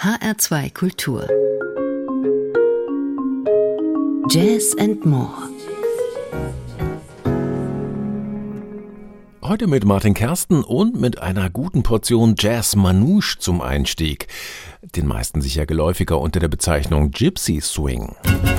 HR2 Kultur. Jazz and More. Heute mit Martin Kersten und mit einer guten Portion Jazz Manouche zum Einstieg. Den meisten sicher geläufiger unter der Bezeichnung Gypsy Swing. Musik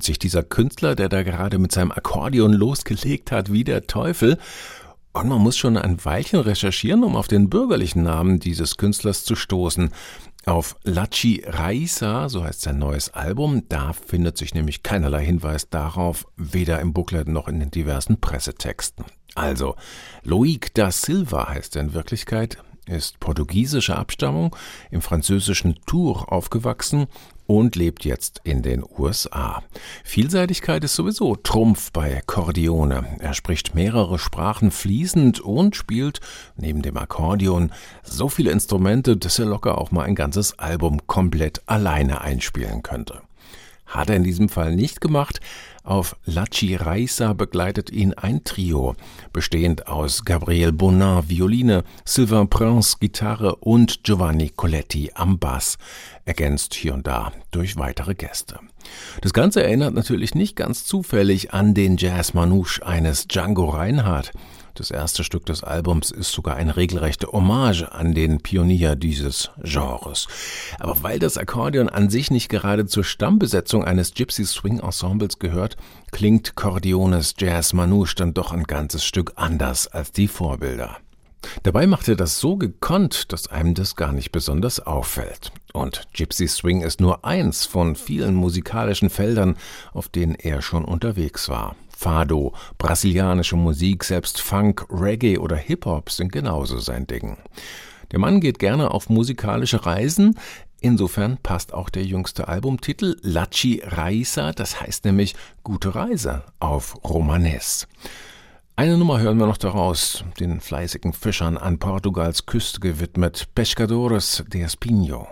1991. Dieser Künstler, der da gerade mit seinem Akkordeon losgelegt hat, wie der Teufel. Und man muss schon ein Weilchen recherchieren, um auf den bürgerlichen Namen dieses Künstlers zu stoßen. Auf Lachi Raisa, so heißt sein neues Album, da findet sich nämlich keinerlei Hinweis darauf, weder im Booklet noch in den diversen Pressetexten. Also, Loic da Silva heißt er in Wirklichkeit, ist portugiesischer Abstammung, im französischen Tours aufgewachsen, und lebt jetzt in den USA. Vielseitigkeit ist sowieso Trumpf bei Cordione. Er spricht mehrere Sprachen fließend und spielt neben dem Akkordeon so viele Instrumente, dass er locker auch mal ein ganzes Album komplett alleine einspielen könnte. Hat er in diesem Fall nicht gemacht. Auf La Chiraisa begleitet ihn ein Trio, bestehend aus Gabriel Bonin Violine, Sylvain Prince Gitarre und Giovanni Coletti am Bass, ergänzt hier und da durch weitere Gäste. Das Ganze erinnert natürlich nicht ganz zufällig an den Jazz Manouche eines Django Reinhardt, das erste Stück des Albums ist sogar eine regelrechte Hommage an den Pionier dieses Genres. Aber weil das Akkordeon an sich nicht gerade zur Stammbesetzung eines Gypsy Swing Ensembles gehört, klingt Cordiones Jazz Manouche dann doch ein ganzes Stück anders als die Vorbilder. Dabei macht er das so gekonnt, dass einem das gar nicht besonders auffällt. Und Gypsy Swing ist nur eins von vielen musikalischen Feldern, auf denen er schon unterwegs war. Fado, brasilianische Musik, selbst Funk, Reggae oder Hip-Hop sind genauso sein Ding. Der Mann geht gerne auf musikalische Reisen, Insofern passt auch der jüngste Albumtitel Laci Raisa, das heißt nämlich gute Reise auf Romanes. Eine Nummer hören wir noch daraus, den fleißigen Fischern an Portugals Küste gewidmet, Pescadores de Espinho.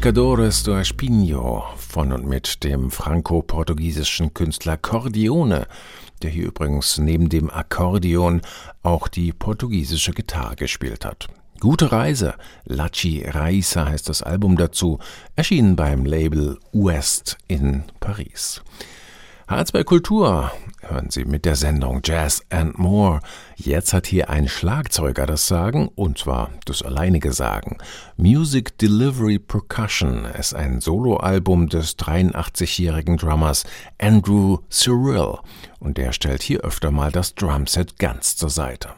Pescadores do Espinho von und mit dem franco-portugiesischen Künstler Cordione, der hier übrigens neben dem Akkordeon auch die portugiesische Gitarre gespielt hat. Gute Reise, Lachi Raisa heißt das Album dazu, erschienen beim Label West in Paris. H2 Kultur hören Sie mit der Sendung Jazz and More. Jetzt hat hier ein Schlagzeuger das Sagen, und zwar das alleinige Sagen. Music Delivery Percussion ist ein Soloalbum des 83-jährigen Drummers Andrew Cyril, und der stellt hier öfter mal das Drumset ganz zur Seite.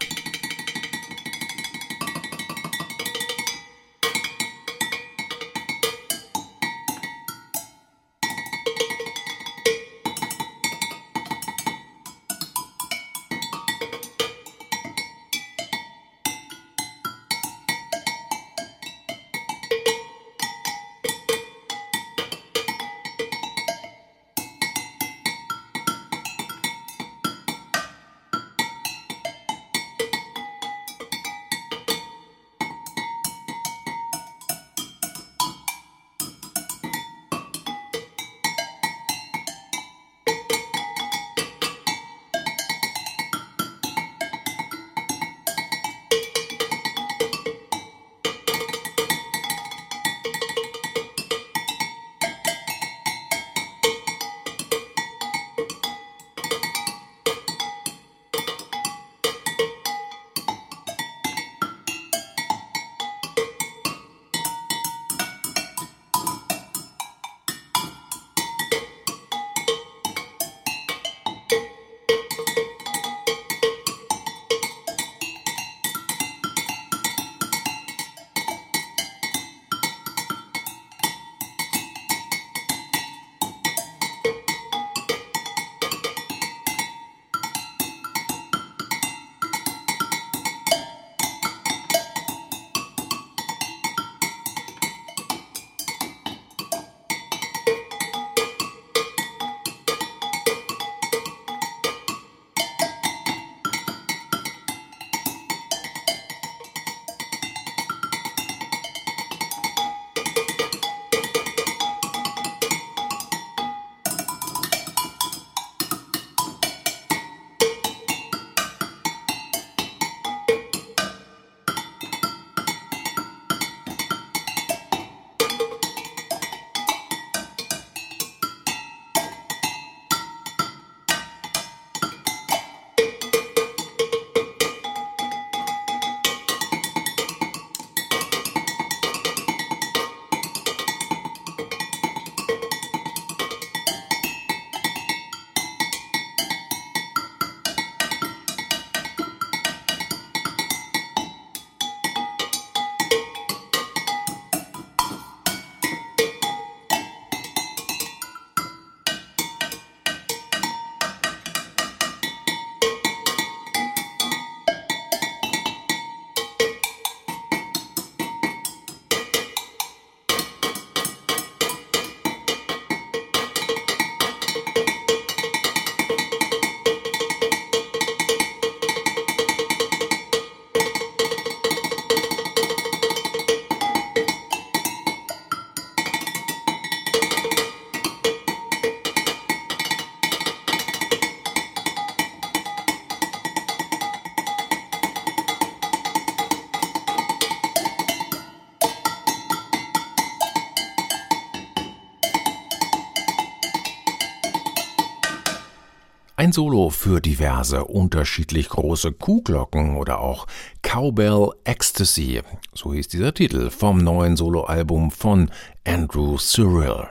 Ein Solo für diverse unterschiedlich große Kuhglocken oder auch Cowbell Ecstasy, so hieß dieser Titel vom neuen Soloalbum von Andrew Cyril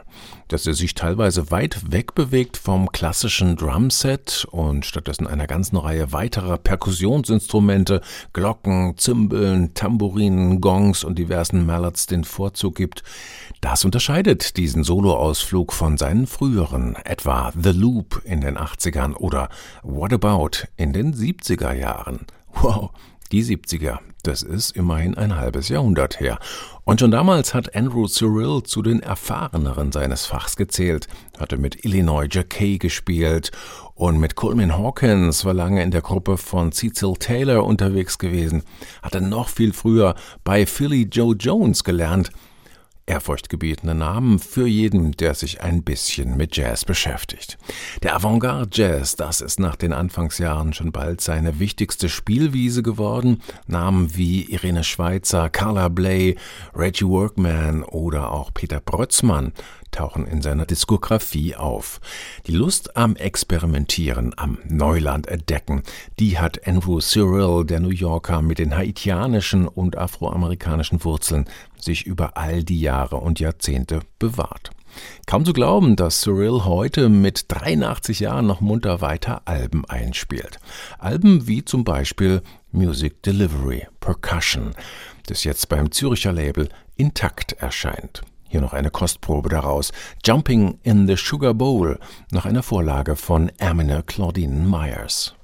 dass er sich teilweise weit weg bewegt vom klassischen Drumset und stattdessen einer ganzen Reihe weiterer Perkussionsinstrumente, Glocken, Zimbeln, Tambourinen, Gongs und diversen Mallets den Vorzug gibt. Das unterscheidet diesen Soloausflug von seinen früheren, etwa The Loop in den 80ern oder What About in den 70er Jahren. Wow, die 70er, das ist immerhin ein halbes Jahrhundert her. Und schon damals hat Andrew Cyril zu den Erfahreneren seines Fachs gezählt, hatte mit Illinois Jacquet gespielt und mit Coleman Hawkins war lange in der Gruppe von Cecil Taylor unterwegs gewesen, hatte noch viel früher bei Philly Joe Jones gelernt. Ehrfurchtgebietende Namen für jeden, der sich ein bisschen mit Jazz beschäftigt. Der Avantgarde Jazz, das ist nach den Anfangsjahren schon bald seine wichtigste Spielwiese geworden. Namen wie Irene Schweizer, Carla Bley, Reggie Workman oder auch Peter Brötzmann tauchen in seiner Diskografie auf. Die Lust am Experimentieren, am Neuland entdecken, die hat Andrew Cyril, der New Yorker mit den haitianischen und afroamerikanischen Wurzeln, sich über all die Jahre und Jahrzehnte bewahrt. Kaum zu glauben, dass Cyril heute mit 83 Jahren noch munter weiter Alben einspielt. Alben wie zum Beispiel Music Delivery Percussion, das jetzt beim Züricher Label Intakt erscheint. Hier noch eine Kostprobe daraus. Jumping in the Sugar Bowl nach einer Vorlage von Ermine Claudine Myers.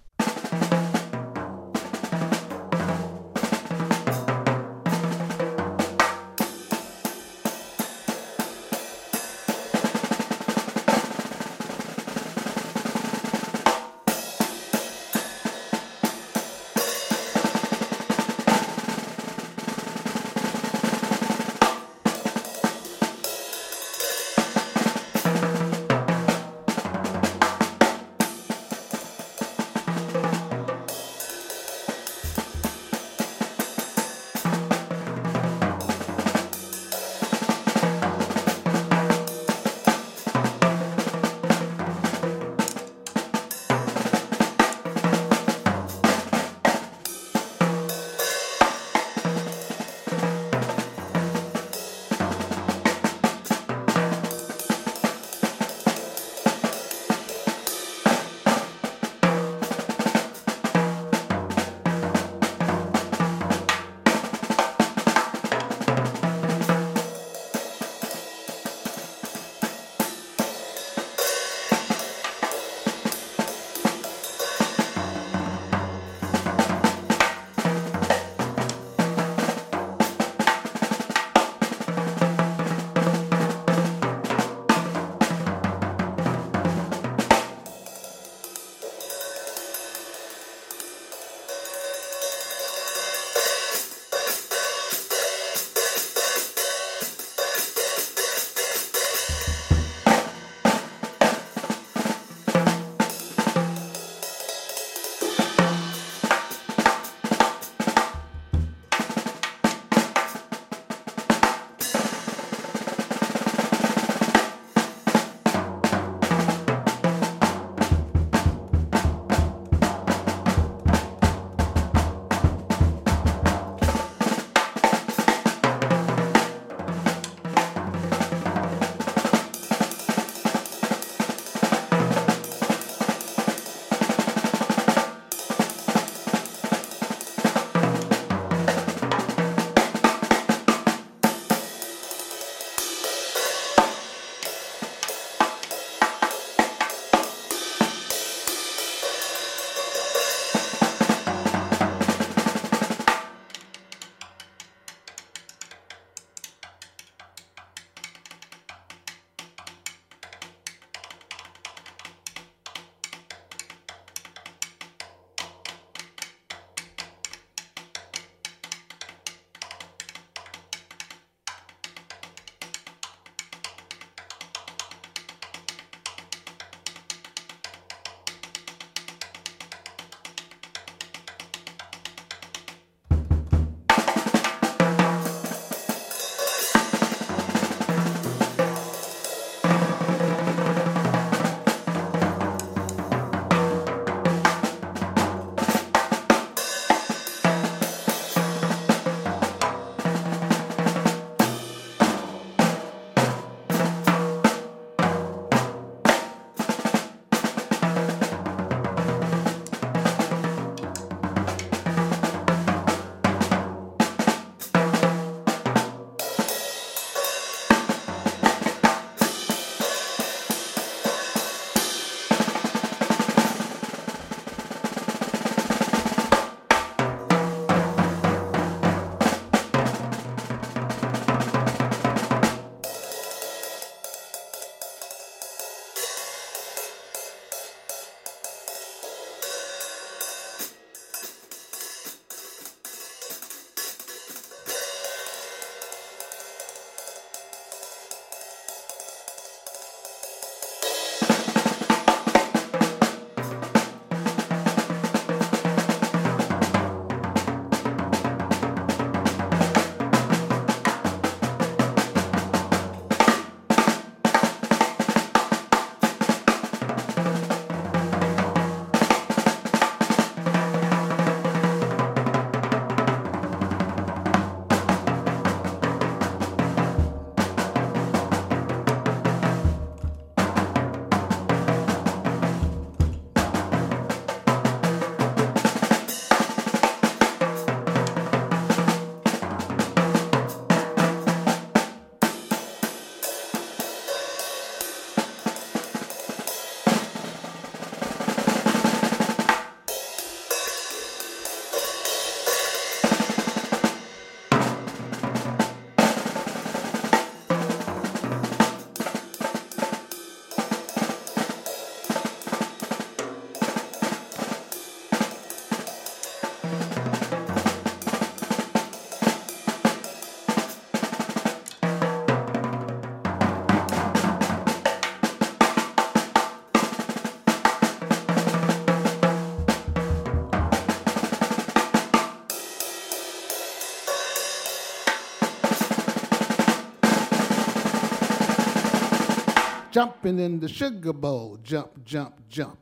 Jumping in the sugar bowl. Jump, jump, jump.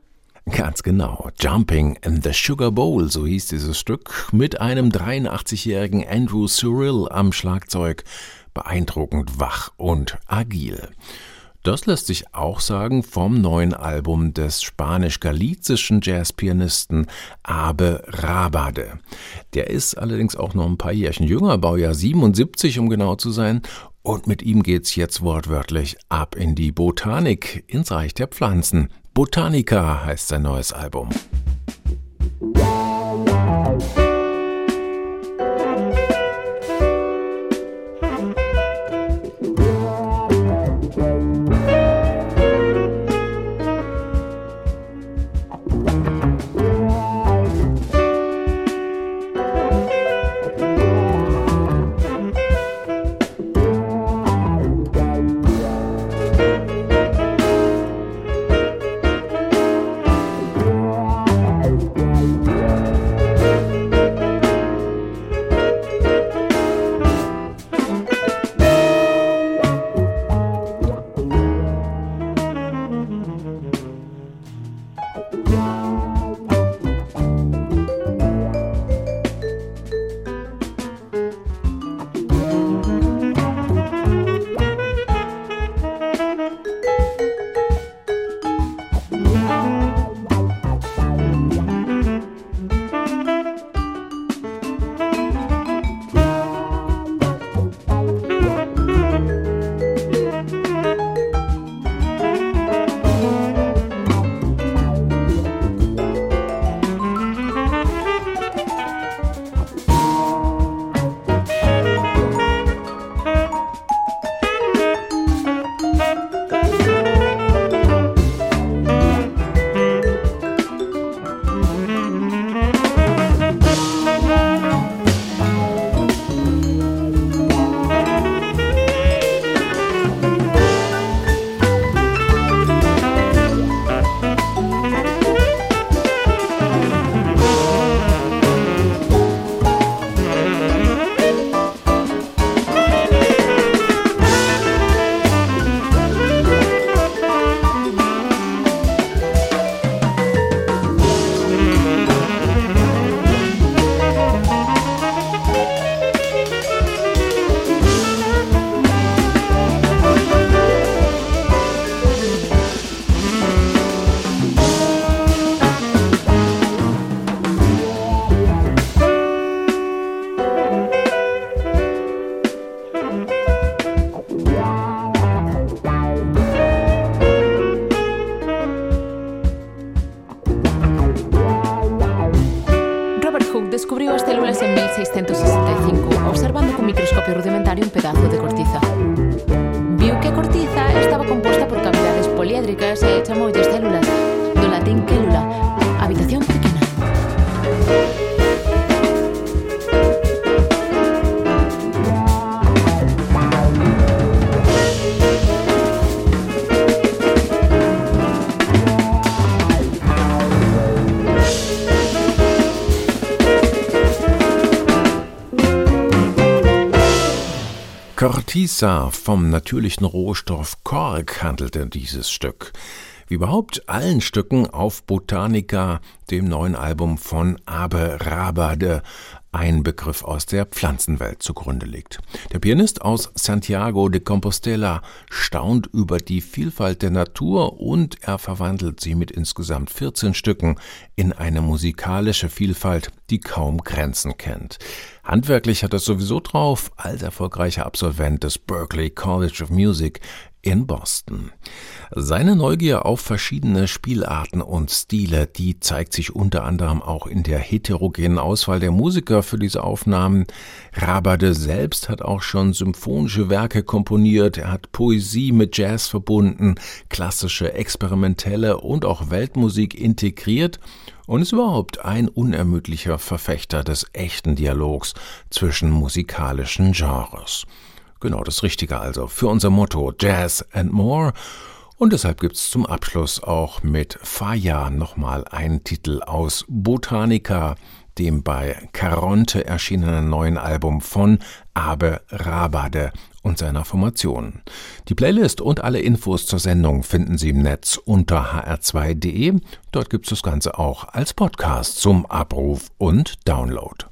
Ganz genau. Jumping in the Sugar Bowl, so hieß dieses Stück, mit einem 83-jährigen Andrew Cyril am Schlagzeug. Beeindruckend wach und agil. Das lässt sich auch sagen vom neuen Album des spanisch-galizischen Jazzpianisten Abe Rabade. Der ist allerdings auch noch ein paar Jährchen jünger, Baujahr 77, um genau zu sein. Und mit ihm geht's jetzt wortwörtlich ab in die Botanik, ins Reich der Pflanzen. Botanica heißt sein neues Album. Cortisa vom natürlichen Rohstoff Kork handelte dieses Stück. Wie überhaupt allen Stücken auf Botanica, dem neuen Album von Abe Rabade, ein Begriff aus der Pflanzenwelt zugrunde liegt. Der Pianist aus Santiago de Compostela staunt über die Vielfalt der Natur und er verwandelt sie mit insgesamt 14 Stücken in eine musikalische Vielfalt, die kaum Grenzen kennt. Handwerklich hat er sowieso drauf, als erfolgreicher Absolvent des Berklee College of Music in Boston. Seine Neugier auf verschiedene Spielarten und Stile, die zeigt sich unter anderem auch in der heterogenen Auswahl der Musiker für diese Aufnahmen. Rabade selbst hat auch schon symphonische Werke komponiert, er hat Poesie mit Jazz verbunden, klassische, experimentelle und auch Weltmusik integriert und ist überhaupt ein unermüdlicher Verfechter des echten Dialogs zwischen musikalischen Genres. Genau das Richtige also für unser Motto Jazz and More. Und deshalb gibt's zum Abschluss auch mit Faya nochmal einen Titel aus Botanica, dem bei Caronte erschienenen neuen Album von Abe Rabade und seiner Formation. Die Playlist und alle Infos zur Sendung finden Sie im Netz unter hr2.de. Dort gibt es das Ganze auch als Podcast zum Abruf und Download.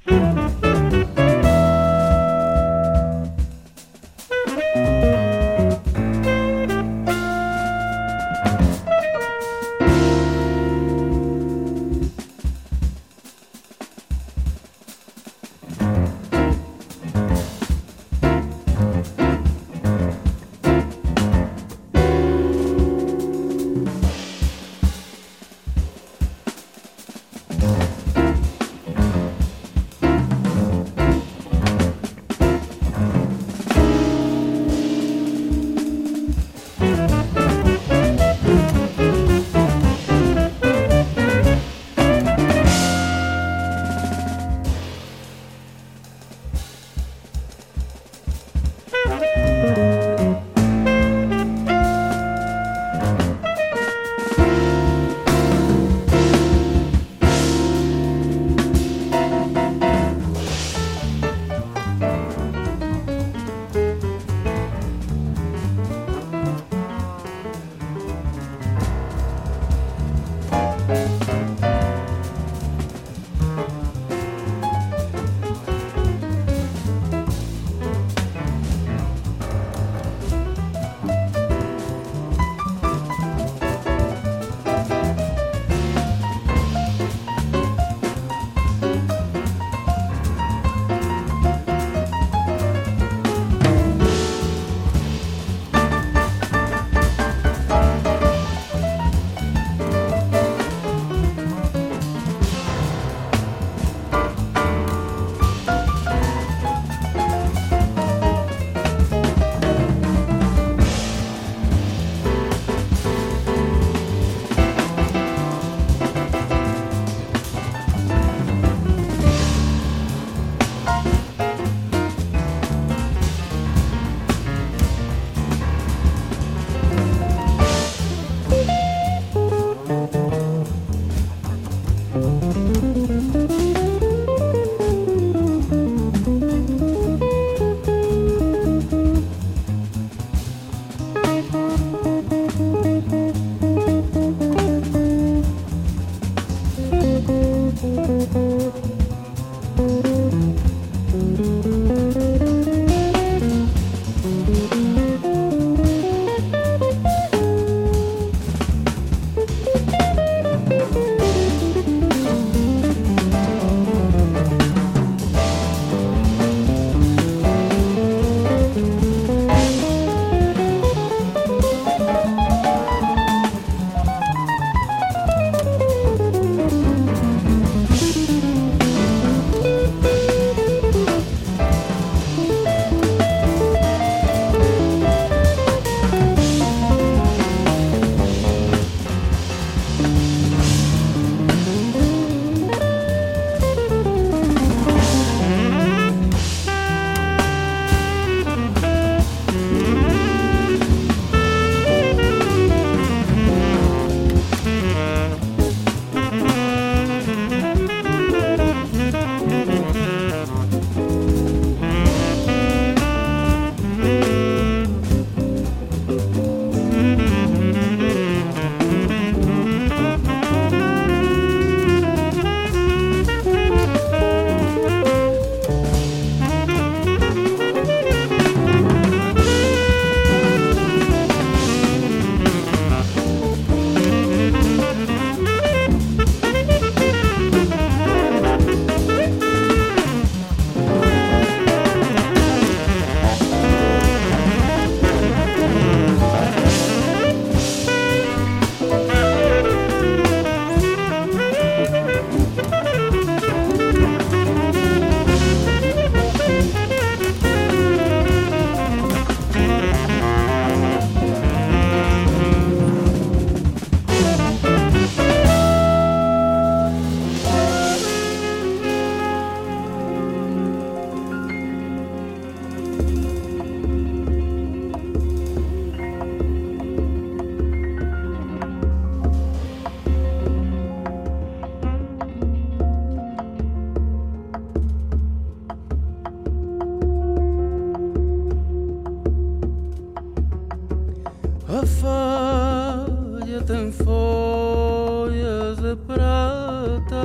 falha tem folhas de prata.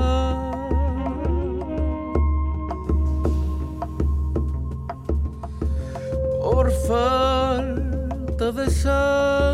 Por falta de sal.